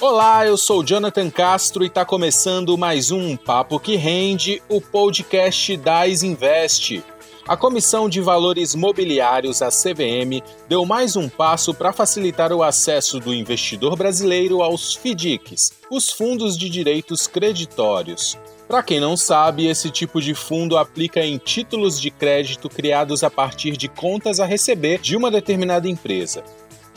Olá, eu sou Jonathan Castro e está começando mais um Papo que Rende, o podcast da Invest. A Comissão de Valores Mobiliários, a CVM, deu mais um passo para facilitar o acesso do investidor brasileiro aos FDICs, os fundos de direitos creditórios. Para quem não sabe, esse tipo de fundo aplica em títulos de crédito criados a partir de contas a receber de uma determinada empresa.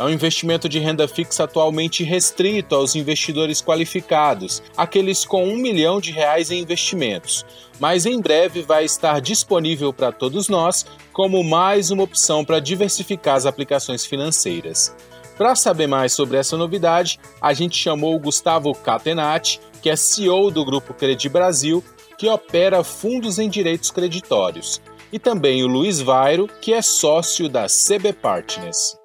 É um investimento de renda fixa atualmente restrito aos investidores qualificados, aqueles com um milhão de reais em investimentos, mas em breve vai estar disponível para todos nós como mais uma opção para diversificar as aplicações financeiras. Para saber mais sobre essa novidade, a gente chamou o Gustavo Catenati, que é CEO do Grupo Credi Brasil, que opera fundos em direitos creditórios, e também o Luiz Vairo, que é sócio da CB Partners.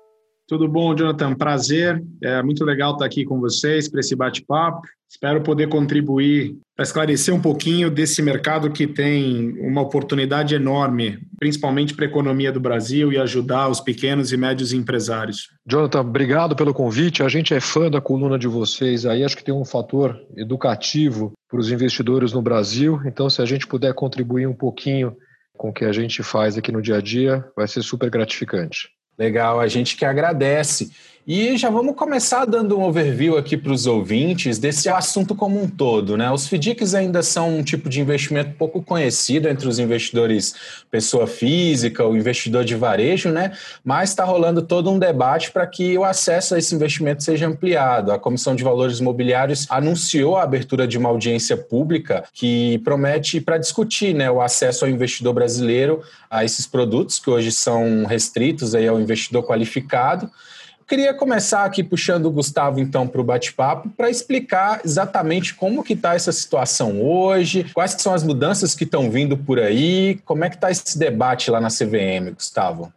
Tudo bom, Jonathan? Prazer. É muito legal estar aqui com vocês para esse bate-papo. Espero poder contribuir para esclarecer um pouquinho desse mercado que tem uma oportunidade enorme, principalmente para a economia do Brasil e ajudar os pequenos e médios empresários. Jonathan, obrigado pelo convite. A gente é fã da coluna de vocês aí. Acho que tem um fator educativo para os investidores no Brasil. Então, se a gente puder contribuir um pouquinho com o que a gente faz aqui no dia a dia, vai ser super gratificante. Legal, a gente que agradece. E já vamos começar dando um overview aqui para os ouvintes desse assunto como um todo. Né? Os FDICs ainda são um tipo de investimento pouco conhecido entre os investidores pessoa física, o investidor de varejo, né? mas está rolando todo um debate para que o acesso a esse investimento seja ampliado. A Comissão de Valores Imobiliários anunciou a abertura de uma audiência pública que promete para discutir né, o acesso ao investidor brasileiro a esses produtos que hoje são restritos aí ao investidor qualificado. Queria começar aqui puxando o Gustavo então para o bate-papo para explicar exatamente como que está essa situação hoje, quais que são as mudanças que estão vindo por aí, como é que está esse debate lá na CVM, Gustavo?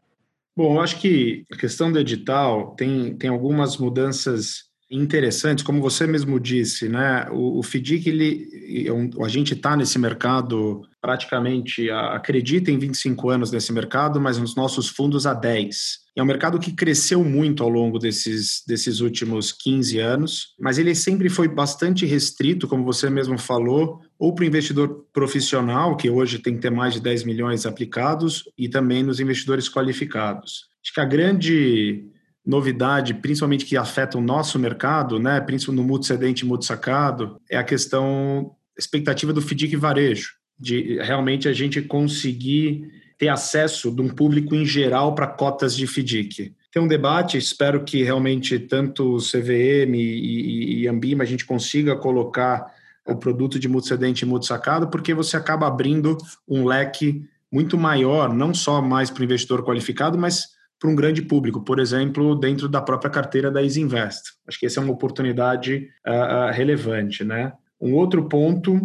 Bom, eu acho que a questão do edital tem, tem algumas mudanças interessantes, como você mesmo disse, né? O, o FDIC, ele, é a gente está nesse mercado praticamente, acredita em 25 anos nesse mercado, mas nos nossos fundos há 10. É um mercado que cresceu muito ao longo desses, desses últimos 15 anos, mas ele sempre foi bastante restrito, como você mesmo falou, ou para o investidor profissional, que hoje tem que ter mais de 10 milhões aplicados, e também nos investidores qualificados. Acho que a grande novidade, principalmente que afeta o nosso mercado, né, principalmente no mútuo cedente e mútuo sacado, é a questão expectativa do FDIC varejo, de realmente a gente conseguir ter acesso de um público em geral para cotas de FDIC. Tem um debate, espero que realmente tanto o CVM e, e, e Ambima a gente consiga colocar o produto de mútuo cedente e mútuo sacado, porque você acaba abrindo um leque muito maior, não só mais para o investidor qualificado, mas para um grande público, por exemplo, dentro da própria carteira da Isinvest. Acho que essa é uma oportunidade uh, relevante. Né? Um outro ponto,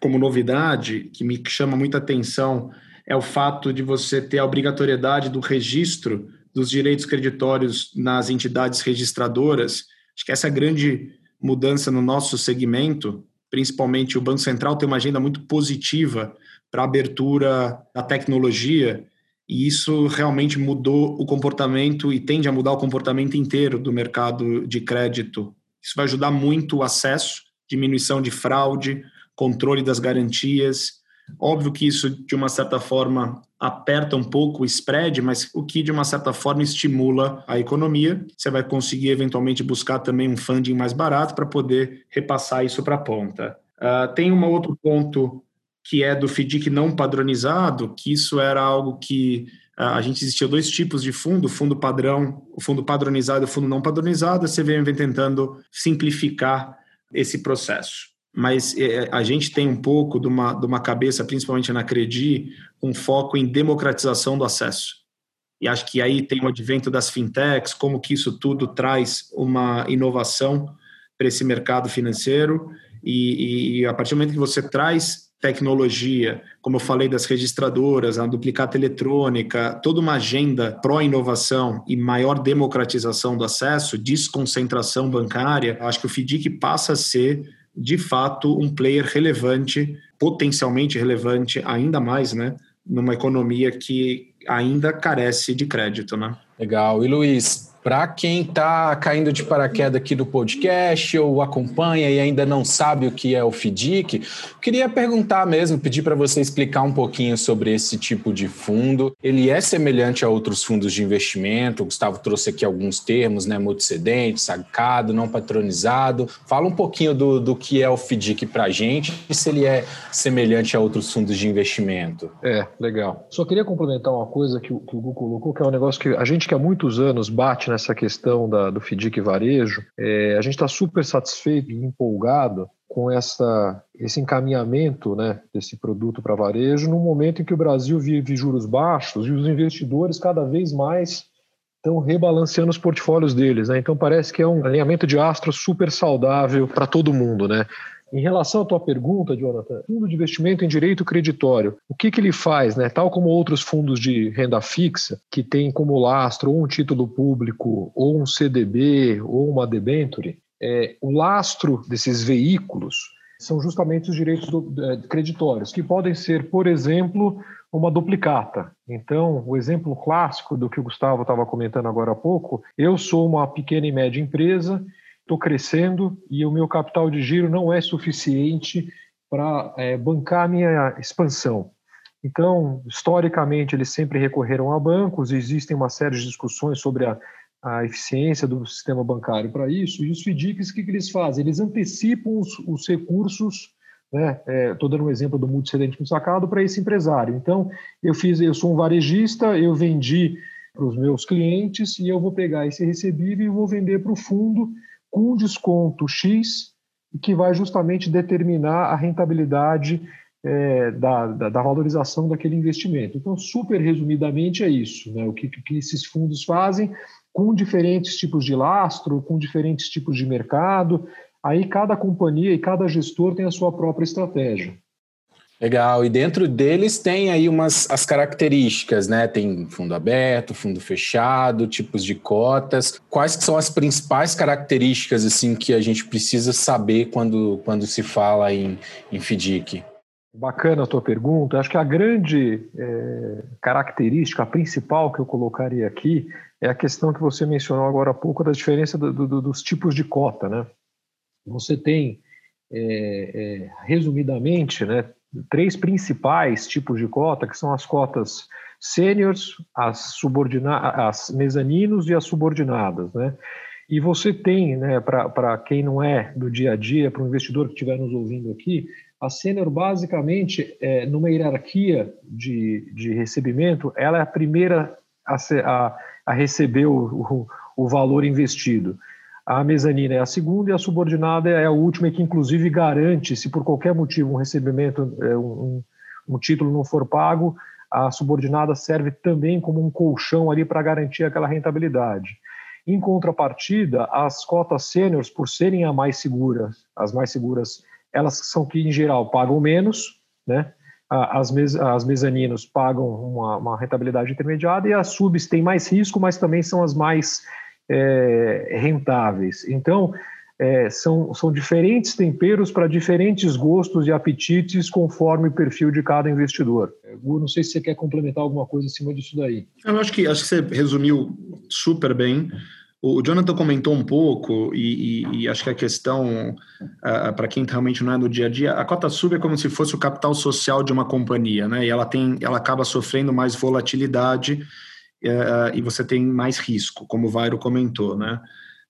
como novidade, que me chama muita atenção, é o fato de você ter a obrigatoriedade do registro dos direitos creditórios nas entidades registradoras. Acho que essa é a grande mudança no nosso segmento, principalmente o Banco Central tem uma agenda muito positiva para a abertura da tecnologia e isso realmente mudou o comportamento e tende a mudar o comportamento inteiro do mercado de crédito. Isso vai ajudar muito o acesso, diminuição de fraude, controle das garantias. Óbvio que isso, de uma certa forma, aperta um pouco o spread, mas o que, de uma certa forma, estimula a economia. Você vai conseguir, eventualmente, buscar também um funding mais barato para poder repassar isso para a ponta. Uh, tem um outro ponto que é do FDIC não padronizado, que isso era algo que ah, a gente existia dois tipos de fundo, fundo padrão, o fundo padronizado e o fundo não padronizado, a CVM vem tentando simplificar esse processo. Mas é, a gente tem um pouco de uma, de uma cabeça, principalmente na Credi, um foco em democratização do acesso. E acho que aí tem o advento das fintechs, como que isso tudo traz uma inovação para esse mercado financeiro. E, e, a partir do momento que você traz tecnologia, como eu falei das registradoras, a duplicata eletrônica, toda uma agenda pró-inovação e maior democratização do acesso, desconcentração bancária, acho que o FDIC passa a ser, de fato, um player relevante, potencialmente relevante, ainda mais, né, numa economia que ainda carece de crédito, né? Legal. E Luiz, Para quem está caindo de paraquedas aqui no podcast ou acompanha e ainda não sabe o que é o FDIC, queria perguntar mesmo, pedir para você explicar um pouquinho sobre esse tipo de fundo. Ele é semelhante a outros fundos de investimento, o Gustavo trouxe aqui alguns termos, né? Multicedente, sacado, não patronizado. Fala um pouquinho do, do que é o FDIC para a gente e se ele é semelhante a outros fundos de investimento. É, legal. Só queria complementar uma coisa que o, que o Gu colocou, que é um negócio que a gente que há muitos anos bate nessa questão da, do FDIC varejo, é, a gente está super satisfeito e empolgado com essa, esse encaminhamento né, desse produto para varejo no momento em que o Brasil vive juros baixos e os investidores cada vez mais estão rebalanceando os portfólios deles. Né? Então parece que é um alinhamento de astros super saudável para todo mundo. Né? Em relação à tua pergunta, Jonathan, fundo de investimento em direito creditório, o que, que ele faz, né? Tal como outros fundos de renda fixa, que tem como lastro ou um título público, ou um CDB, ou uma debenture, é, o lastro desses veículos são justamente os direitos do, é, creditórios, que podem ser, por exemplo, uma duplicata. Então, o exemplo clássico do que o Gustavo estava comentando agora há pouco, eu sou uma pequena e média empresa estou crescendo e o meu capital de giro não é suficiente para é, bancar a minha expansão. Então, historicamente, eles sempre recorreram a bancos, existem uma série de discussões sobre a, a eficiência do sistema bancário para isso, e os FDICs, o que, que eles fazem? Eles antecipam os, os recursos, né? Estou é, dando um exemplo do multicedente no sacado para esse empresário. Então, eu fiz, eu sou um varejista, eu vendi para os meus clientes e eu vou pegar esse recebível e vou vender para o fundo com desconto X, que vai justamente determinar a rentabilidade é, da, da, da, valorização daquele investimento. Então, super resumidamente, é isso: né? o que, que esses fundos fazem com diferentes tipos de lastro, com diferentes tipos de mercado. Aí, cada companhia e cada gestor tem a sua própria estratégia. Legal. E dentro deles tem aí umas as características, né? Tem fundo aberto, fundo fechado, tipos de cotas. Quais são as principais características assim que a gente precisa saber quando, quando se fala em, em FDIC? Bacana a tua pergunta. Acho que a grande é, característica, a principal que eu colocaria aqui, é a questão que você mencionou agora há pouco da diferença do, do, dos tipos de cota, né? Você tem, é, é, resumidamente, né, três principais tipos de cota, que são as cotas sêniores, as, as mezaninos e as subordinadas, né? E você tem, né, para quem não é do dia a dia, para o investidor que estiver nos ouvindo aqui, a sênior basicamente, é, numa hierarquia de, de recebimento, ela é a primeira a, a, a receber o, o, o valor investido a mezanina é a segunda e a subordinada é a última, e que inclusive garante, se por qualquer motivo um recebimento, é, um, um título não for pago, a subordinada serve também como um colchão ali para garantir aquela rentabilidade. Em contrapartida, as cotas sêniores, por serem as mais seguras, as mais seguras, elas são que em geral pagam menos, né? As, mes, as mezaninos pagam uma, uma rentabilidade intermediada e as subs têm mais risco, mas também são as mais é, rentáveis. Então, é, são, são diferentes temperos para diferentes gostos e apetites conforme o perfil de cada investidor. Gu, não sei se você quer complementar alguma coisa em cima disso daí. Eu acho que, acho que você resumiu super bem. O Jonathan comentou um pouco, e, e, e acho que a questão, uh, para quem realmente não é no dia a dia, a cota sub é como se fosse o capital social de uma companhia, né? E ela, tem, ela acaba sofrendo mais volatilidade uh, e você tem mais risco, como o Vairo comentou, né?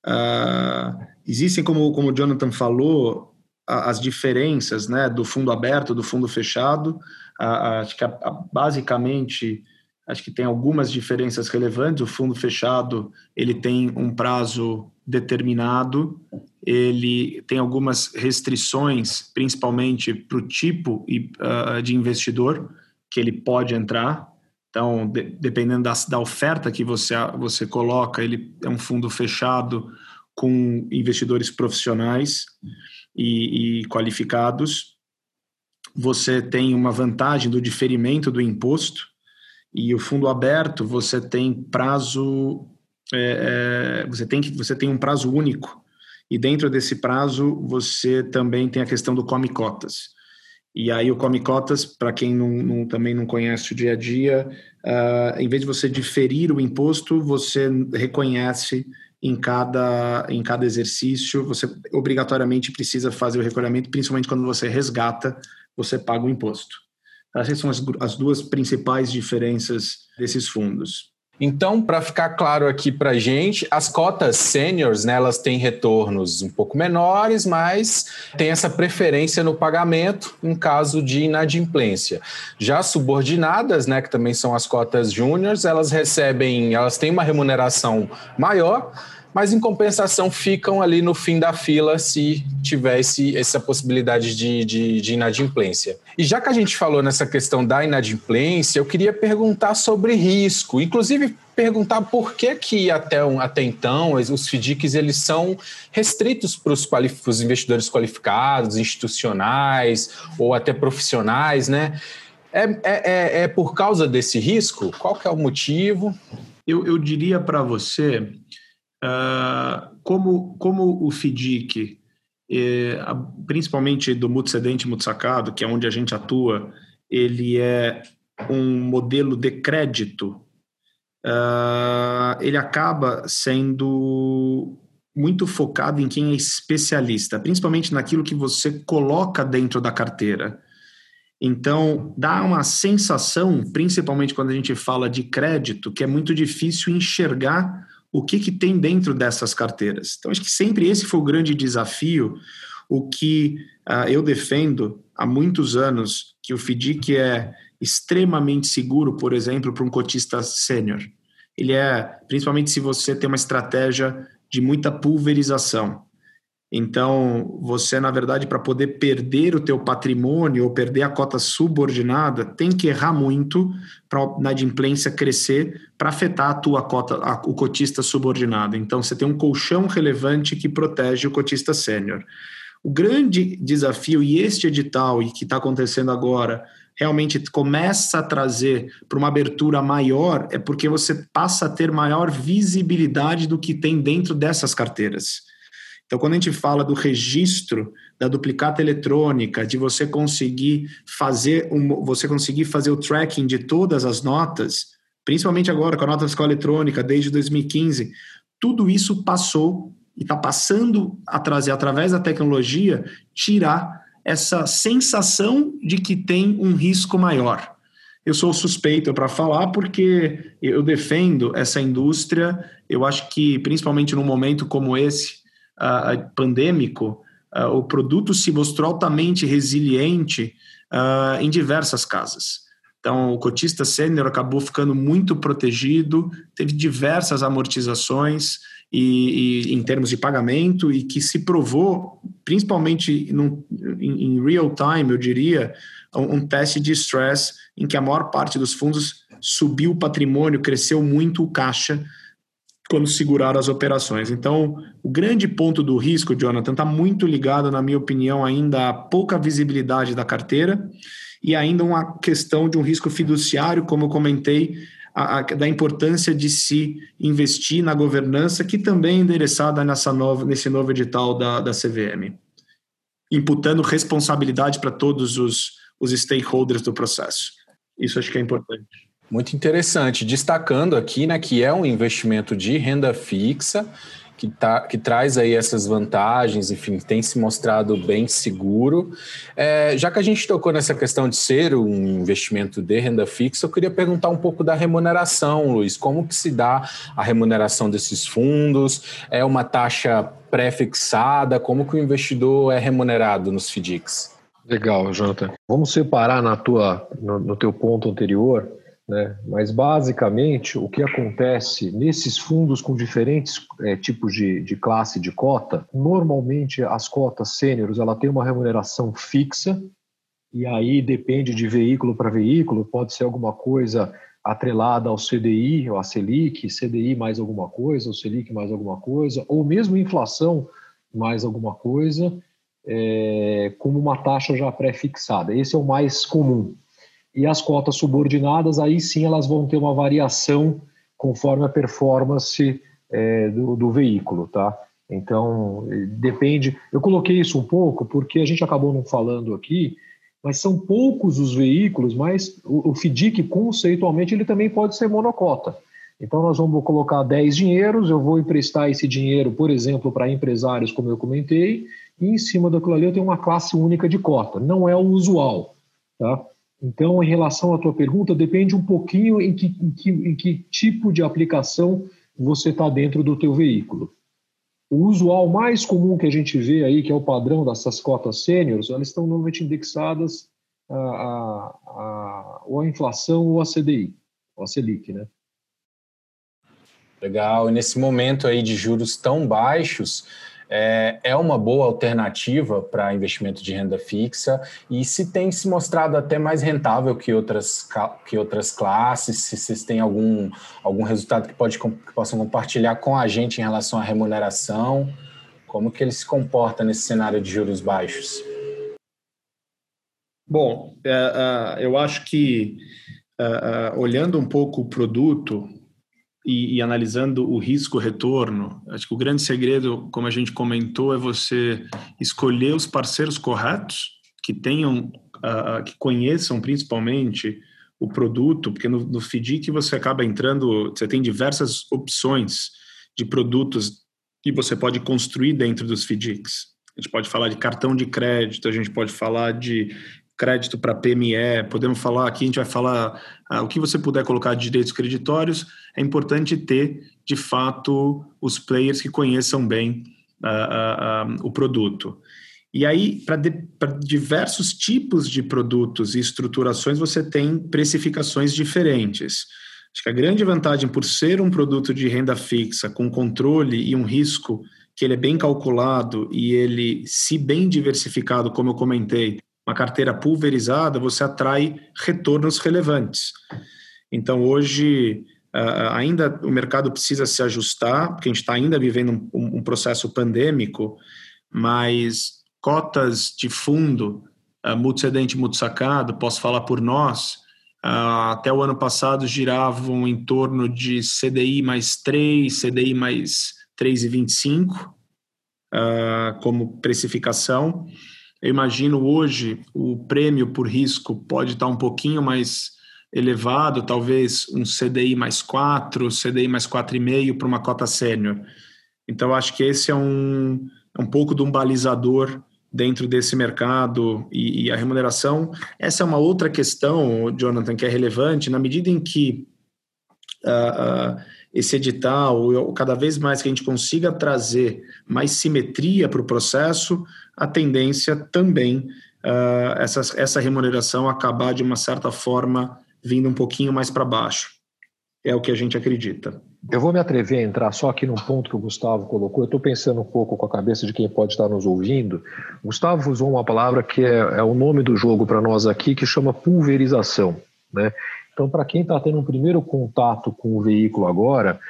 Uh, existem, como, como o Jonathan falou, as diferenças né, do fundo aberto, do fundo fechado. Acho que basicamente acho que tem algumas diferenças relevantes. O fundo fechado ele tem um prazo determinado, ele tem algumas restrições, principalmente para o tipo de investidor que ele pode entrar. Então, de, dependendo da, da oferta que você, você coloca, ele é um fundo fechado com investidores profissionais e, e qualificados. Você tem uma vantagem do diferimento do imposto e o fundo aberto você tem prazo é, é, você tem que você tem um prazo único e dentro desse prazo você também tem a questão do come cotas E aí o Come Cotas, para quem não, não, também não conhece o dia a dia, uh, em vez de você diferir o imposto, você reconhece em cada, em cada exercício, você obrigatoriamente precisa fazer o recolhimento, principalmente quando você resgata, você paga o imposto. Essas são as, as duas principais diferenças desses fundos. Então, para ficar claro aqui para gente, as cotas seniors, né, elas têm retornos um pouco menores, mas tem essa preferência no pagamento em caso de inadimplência. Já subordinadas, né, que também são as cotas júniores, elas recebem, elas têm uma remuneração maior, mas em compensação ficam ali no fim da fila se tivesse essa possibilidade de, de, de, inadimplência. E já que a gente falou nessa questão da inadimplência, eu queria perguntar sobre risco, inclusive perguntar por que que até, até então os FDICs eles são restritos para os, os investidores qualificados, institucionais ou até profissionais, né? É, é, é, é por causa desse risco? Qual que é o motivo? Eu, eu diria para você Uh, como, como o FDIC, eh, principalmente do Mutsedente Mutsacado, que é onde a gente atua, ele é um modelo de crédito, uh, ele acaba sendo muito focado em quem é especialista, principalmente naquilo que você coloca dentro da carteira. Então, dá uma sensação, principalmente quando a gente fala de crédito, que é muito difícil enxergar o que, que tem dentro dessas carteiras. Então, acho que sempre esse foi o grande desafio, o que uh, eu defendo há muitos anos, que o FDIC é extremamente seguro, por exemplo, para um cotista sênior. Ele é, principalmente se você tem uma estratégia de muita pulverização. Então, você, na verdade, para poder perder o teu patrimônio ou perder a cota subordinada, tem que errar muito para a inadimplência crescer para afetar a tua cota, a, o cotista subordinado. Então, você tem um colchão relevante que protege o cotista sênior. O grande desafio, e este edital, e que está acontecendo agora, realmente começa a trazer para uma abertura maior, é porque você passa a ter maior visibilidade do que tem dentro dessas carteiras. Então, quando a gente fala do registro da duplicata eletrônica, de você conseguir fazer um, você conseguir fazer o tracking de todas as notas, principalmente agora com a nota fiscal eletrônica desde 2015, tudo isso passou e está passando a trazer através da tecnologia tirar essa sensação de que tem um risco maior. Eu sou suspeito para falar porque eu defendo essa indústria. Eu acho que, principalmente num momento como esse, uh, pandêmico, uh, o produto se mostrou altamente resiliente em diversas casas. Então, o cotista sênior acabou ficando muito protegido, teve diversas amortizações e, e, em termos de pagamento e que se provou, principalmente em, em, real time, eu diria, um, um teste de stress em que a maior parte dos fundos subiu o patrimônio, cresceu muito o caixa quando segurar as operações. Então, o grande ponto do risco, Jonathan, está muito ligado, na minha opinião, ainda à pouca visibilidade da carteira e ainda uma questão de um risco fiduciário, como eu comentei, a, a, da importância de se investir na governança, que também é endereçada nessa nova, nesse novo edital da, da CVM, imputando responsabilidade para todos os, os stakeholders do processo. Isso acho que é importante. Muito interessante. Destacando aqui né, que é um investimento de renda fixa, que, tá, que traz aí essas vantagens, enfim, tem se mostrado bem seguro. É, já que a gente tocou nessa questão de ser um investimento de renda fixa, eu queria perguntar um pouco da remuneração, Luiz. Como que se dá a remuneração desses fundos? É uma taxa pré-fixada? Como que o investidor é remunerado nos FDICs? Legal, Jonathan. Vamos separar na tua, no, no teu ponto anterior né? Mas, basicamente, o que acontece nesses fundos com diferentes é, tipos de, de classe de cota, normalmente as cotas sêniores ela tem uma remuneração fixa, e aí depende de veículo para veículo, pode ser alguma coisa atrelada ao CDI ou à Selic, CDI mais alguma coisa, ou Selic mais alguma coisa, ou mesmo inflação mais alguma coisa, é, como uma taxa já pré-fixada. Esse é o mais comum. E as cotas subordinadas, aí sim elas vão ter uma variação conforme a performance é, do, do, veículo, tá? Então, depende. Eu coloquei isso um pouco porque a gente acabou não falando aqui mas são poucos os veículos, mas o, o FDIC, conceitualmente, ele também pode ser monocota. Então, nós vamos colocar 10 dinheiros, eu vou emprestar esse dinheiro, por exemplo, para empresários, como eu comentei, e em cima daquilo ali eu tenho uma classe única de cota. Não é o usual. Tá? Então, em relação à tua pergunta, depende um pouquinho em que, em que, em que tipo de aplicação você está dentro do teu veículo. O usual mais comum que a gente vê aí, que é o padrão dessas cotas sêniores, elas estão normalmente indexadas a, a, ou inflação ou a CDI, ou a Selic, né? Legal. E nesse momento aí de juros tão baixos, é, é uma boa alternativa para investimento de renda fixa e se tem se mostrado até mais rentável que outras, que outras classes, se vocês têm algum, algum resultado que, pode, que possam compartilhar com a gente em relação à remuneração, como que ele se comporta nesse cenário de juros baixos? Bom, é, é, eu acho que olhando um pouco o produto, e, e, analisando o risco-retorno, acho que o grande segredo, como a gente comentou, é você escolher os parceiros corretos que tenham, uh, que conheçam principalmente o produto, porque no, no FDIC você acaba entrando, você tem diversas opções de produtos que você pode construir dentro dos FDICs. A gente pode falar de cartão de crédito, a gente pode falar de crédito para PME, podemos falar aqui, a gente vai falar ah, o que você puder colocar de direitos creditórios, é importante ter, de fato, os players que conheçam bem ah, ah, o produto. E aí, para diversos tipos de produtos e estruturações, você tem precificações diferentes. Acho que a grande vantagem por ser um produto de renda fixa, com controle e um risco que ele é bem calculado e ele, se bem diversificado, como eu comentei, uma carteira pulverizada, você atrai retornos relevantes. Então, hoje, ainda o mercado precisa se ajustar, porque a gente está ainda vivendo um, um, processo pandêmico, mas cotas de fundo, uh, e multisacado, posso falar por nós, uh, até o ano passado giravam em torno de CDI mais 3, CDI mais 3,25 uh, como precificação. Eu imagino hoje o prêmio por risco pode estar um pouquinho mais elevado, talvez um CDI mais 4, CDI mais 4,5 para uma cota sênior. Então, acho que esse é um, é um pouco de um balizador dentro desse mercado e, e, a remuneração. Essa é uma outra questão, Jonathan, que é relevante, na medida em que uh, esse edital, cada vez mais que a gente consiga trazer mais simetria para o processo, a tendência também uh, essa, essa remuneração acabar de uma certa forma vindo um pouquinho mais para baixo. É o que a gente acredita. Eu vou me atrever a entrar só aqui num ponto que o Gustavo colocou. Eu estou pensando um pouco com a cabeça de quem pode estar nos ouvindo. O Gustavo usou uma palavra que é, é o nome do jogo para nós aqui, que chama pulverização. Né? Então, para quem está tendo um primeiro contato com o veículo agora,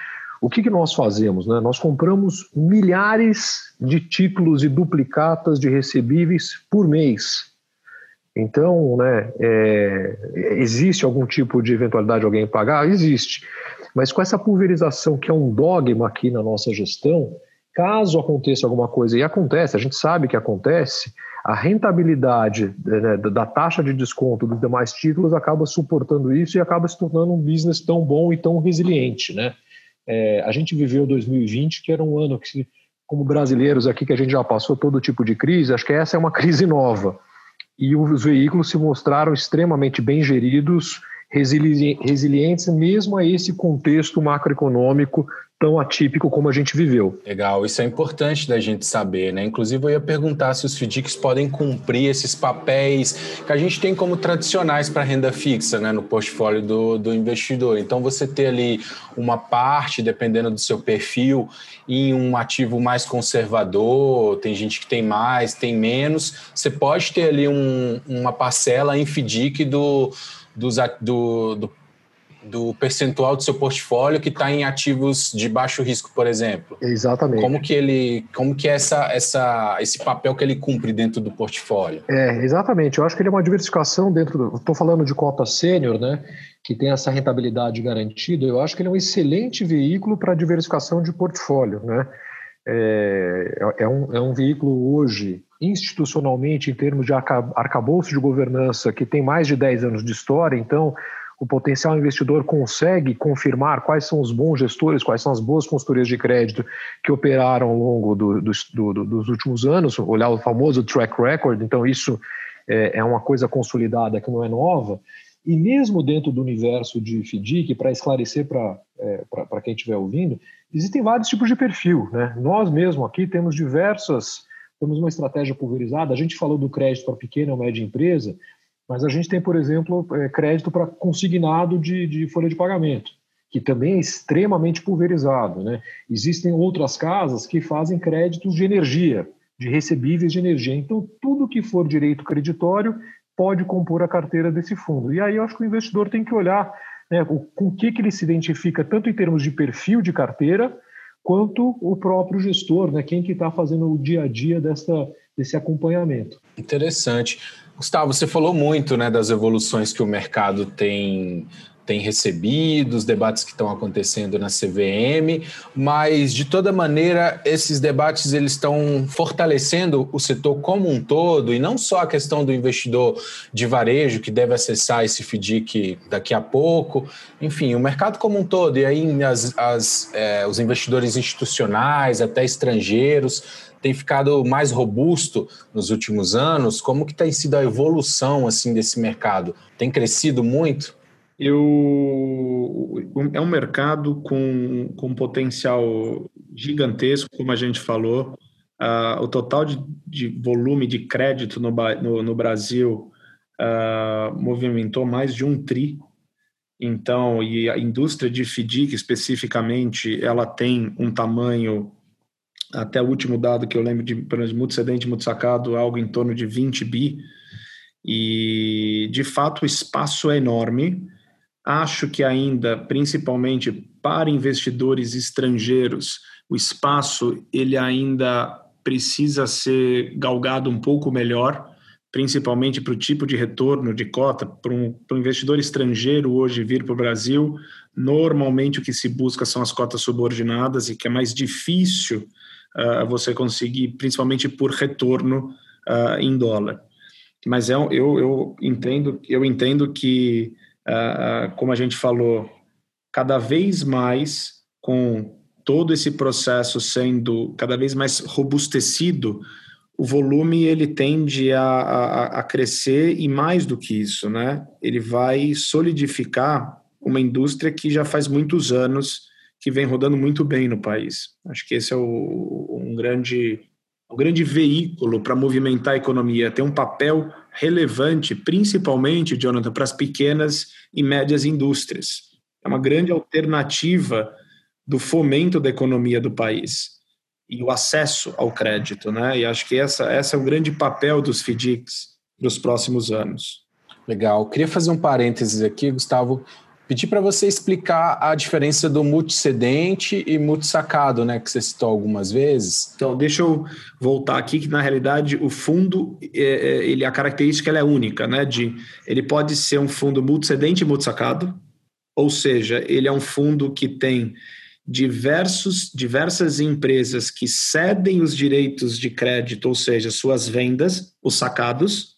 o que, que nós fazemos? Né? Nós compramos milhares de títulos e duplicatas de recebíveis por mês. Então, né, é, existe algum tipo de eventualidade de alguém pagar? Existe. Mas com essa pulverização, que é um dogma aqui na nossa gestão, caso aconteça alguma coisa, e acontece, a gente sabe que acontece, a rentabilidade né, da taxa de desconto dos demais títulos acaba suportando isso e acaba se tornando um business tão bom e tão resiliente. Né? É, a gente viveu 2020, que era um ano que, como brasileiros aqui, que a gente já passou todo tipo de crise, acho que essa é uma crise nova. E os veículos se mostraram extremamente bem geridos, resilientes mesmo a esse contexto macroeconômico tão atípico como a gente viveu. Legal, isso é importante da gente saber, né? Inclusive eu ia perguntar se os FDICs podem cumprir esses papéis que a gente tem como tradicionais para renda fixa, né, no portfólio do, do investidor. Então você ter ali uma parte, dependendo do seu perfil, em um ativo mais conservador, tem gente que tem mais, tem menos, você pode ter ali um, uma parcela em FDIC do, do, do do percentual do seu portfólio que está em ativos de baixo risco, por exemplo. Exatamente. Como que ele, como que é essa, essa, esse papel que ele cumpre dentro do portfólio? É, exatamente. Eu acho que ele é uma diversificação dentro. Estou falando de cota sênior, né? Que tem essa rentabilidade garantida. Eu acho que ele é um excelente veículo para diversificação de portfólio, né? É, é, um, é um veículo hoje institucionalmente, em termos de arcabouço de governança, que tem mais de 10 anos de história, então o potencial investidor consegue confirmar quais são os bons gestores, quais são as boas consultorias de crédito que operaram ao longo do, do, do, dos últimos anos, olhar o famoso track record, então isso é, é uma coisa consolidada que não é nova, e mesmo dentro do universo de FDIC, para esclarecer para é, quem estiver ouvindo, existem vários tipos de perfil. Né? Nós mesmo aqui temos diversas, temos uma estratégia pulverizada, a gente falou do crédito para pequena ou média empresa, mas a gente tem, por exemplo, é, crédito para consignado de, de, folha de pagamento, que também é extremamente pulverizado. Né? Existem outras casas que fazem créditos de energia, de recebíveis de energia. Então, tudo que for direito creditório pode compor a carteira desse fundo. E aí eu acho que o investidor tem que olhar né, com o que, que ele se identifica, tanto em termos de perfil de carteira, quanto o próprio gestor, né, quem que está fazendo o dia a dia dessa, desse acompanhamento. Interessante. Gustavo, você falou muito né, das evoluções que o mercado tem tem recebido, os debates que estão acontecendo na CVM, mas de toda maneira esses debates eles estão fortalecendo o setor como um todo e não só a questão do investidor de varejo que deve acessar esse FDIC daqui a pouco, enfim, o mercado como um todo e aí as, as, é, os investidores institucionais, até estrangeiros tem ficado mais robusto nos últimos anos? Como que tem sido a evolução assim desse mercado? Tem crescido muito? Eu, é um mercado com, com potencial gigantesco, como a gente falou. Uh, o total de, de, volume de crédito no, no, no Brasil uh, movimentou mais de um tri. Então, e a indústria de FDIC especificamente, ela tem um tamanho até o último dado que eu lembro de, de muito cedente, muito sacado, algo em torno de 20 bi. E, de fato, o espaço é enorme. Acho que ainda, principalmente para investidores estrangeiros, o espaço ele ainda precisa ser galgado um pouco melhor, principalmente para o tipo de retorno de cota. Para um, para um investidor estrangeiro hoje vir para o Brasil, normalmente o que se busca são as cotas subordinadas e que é mais difícil uh, você conseguir, principalmente por retorno uh, em dólar. Mas é, eu, eu, entendo, eu entendo que, como a gente falou, cada vez mais com todo esse processo sendo cada vez mais robustecido, o volume ele tende a, a, a, crescer e mais do que isso, né? Ele vai solidificar uma indústria que já faz muitos anos que vem rodando muito bem no país. Acho que esse é o, um grande um grande veículo para movimentar a economia, tem um papel relevante, principalmente, Jonathan, para as pequenas e médias indústrias. É uma grande alternativa do fomento da economia do país e o acesso ao crédito, né? E acho que essa, essa é o grande papel dos FDICs nos próximos anos. Legal. Queria fazer um parênteses aqui, Gustavo. Pedir para você explicar a diferença do multicedente e multisacado, né, que você citou algumas vezes. Então, deixa eu voltar aqui que na realidade o fundo, é, é ele a característica é única, né, de ele pode ser um fundo multicedente e multisacado, ou seja, ele é um fundo que tem diversos diversas empresas que cedem os direitos de crédito, ou seja, suas vendas, os sacados,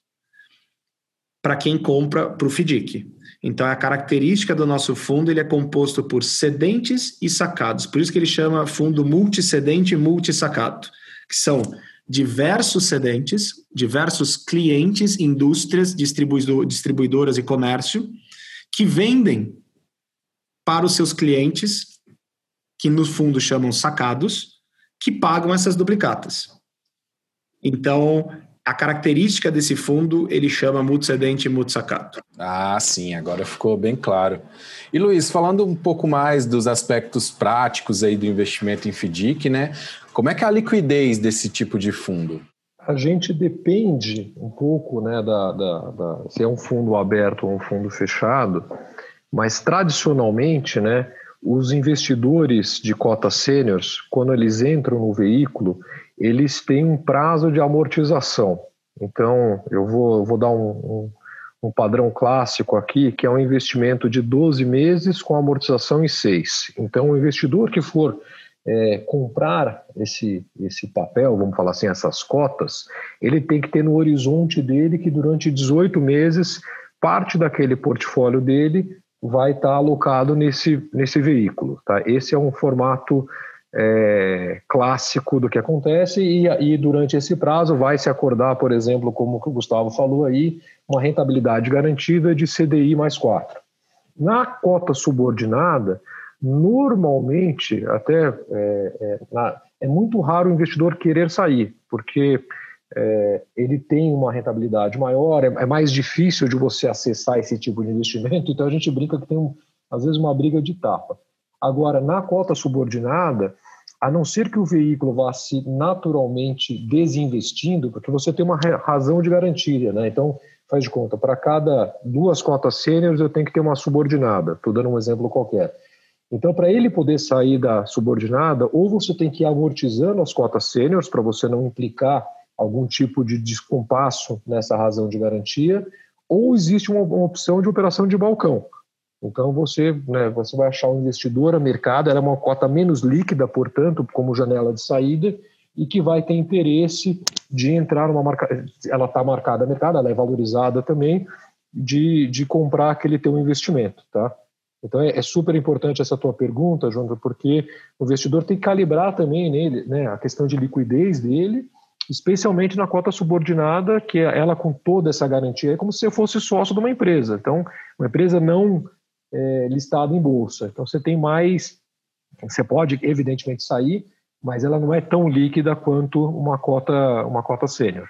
para quem compra para o FDIC. Então, a característica do nosso fundo ele é composto por cedentes e sacados. Por isso que ele chama fundo multicedente e multisacado, que são diversos cedentes, diversos clientes, indústrias, distribuidoras e comércio, que vendem para os seus clientes, que no fundo chamam sacados, que pagam essas duplicatas. Então, a característica desse fundo ele chama multicedente e multisacato. Ah, sim, agora ficou bem claro. E Luiz, falando um pouco mais dos aspectos práticos aí do investimento em FDIC, né? Como é que é a liquidez desse tipo de fundo? A gente depende um pouco, né, da, da, da se é um fundo aberto ou um fundo fechado, mas tradicionalmente, né, os investidores de cotas sêniores, quando eles entram no veículo, eles têm um prazo de amortização. Então, eu vou, vou dar um, um, um, padrão clássico aqui, que é um investimento de 12 meses com amortização em 6. Então, o investidor que for é, comprar esse, esse papel, vamos falar assim, essas cotas, ele tem que ter no horizonte dele que durante 18 meses, parte daquele portfólio dele vai estar alocado nesse, nesse veículo. Tá? Esse é um formato é, clássico do que acontece e, e durante esse prazo vai se acordar, por exemplo, como o Gustavo falou aí, uma rentabilidade garantida de CDI mais 4. Na cota subordinada, normalmente, até é, é, na, é muito raro o investidor querer sair, porque é, ele tem uma rentabilidade maior, é, é, mais difícil de você acessar esse tipo de investimento, então a gente brinca que tem, um, às vezes, uma briga de tapa. Agora, na cota subordinada, a não ser que o veículo vá se naturalmente desinvestindo, porque você tem uma razão de garantia, né? Então, faz de conta, para cada duas cotas sêniores eu tenho que ter uma subordinada, estou dando um exemplo qualquer. Então, para ele poder sair da subordinada, ou você tem que ir amortizando as cotas sêniores para você não implicar algum tipo de descompasso nessa razão de garantia, ou existe uma, uma opção de operação de balcão. Então você, né, você vai achar um investidor, a mercado, ela é uma cota menos líquida, portanto, como janela de saída, e que vai ter interesse de entrar numa marca, ela está marcada a mercado, ela é valorizada também, de, de comprar aquele teu investimento, tá? Então é, é, super importante essa tua pergunta, João, porque o investidor tem que calibrar também nele né, a questão de liquidez dele, especialmente na cota subordinada, que é ela com toda essa garantia é como se eu fosse sócio de uma empresa. Então, uma empresa não é, listada em bolsa. Então você tem mais, você pode evidentemente sair, mas ela não é tão líquida quanto uma cota, uma cota sênior.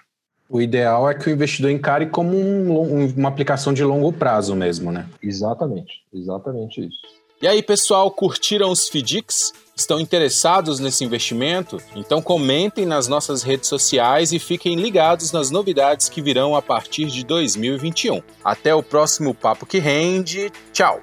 O ideal é que o investidor encare como um, uma aplicação de longo prazo mesmo, né? Exatamente, exatamente isso. E aí, pessoal, curtiram os FDICs? Estão interessados nesse investimento? Então comentem nas nossas redes sociais e fiquem ligados nas novidades que virão a partir de 2021. Até o próximo Papo que Rende. Tchau!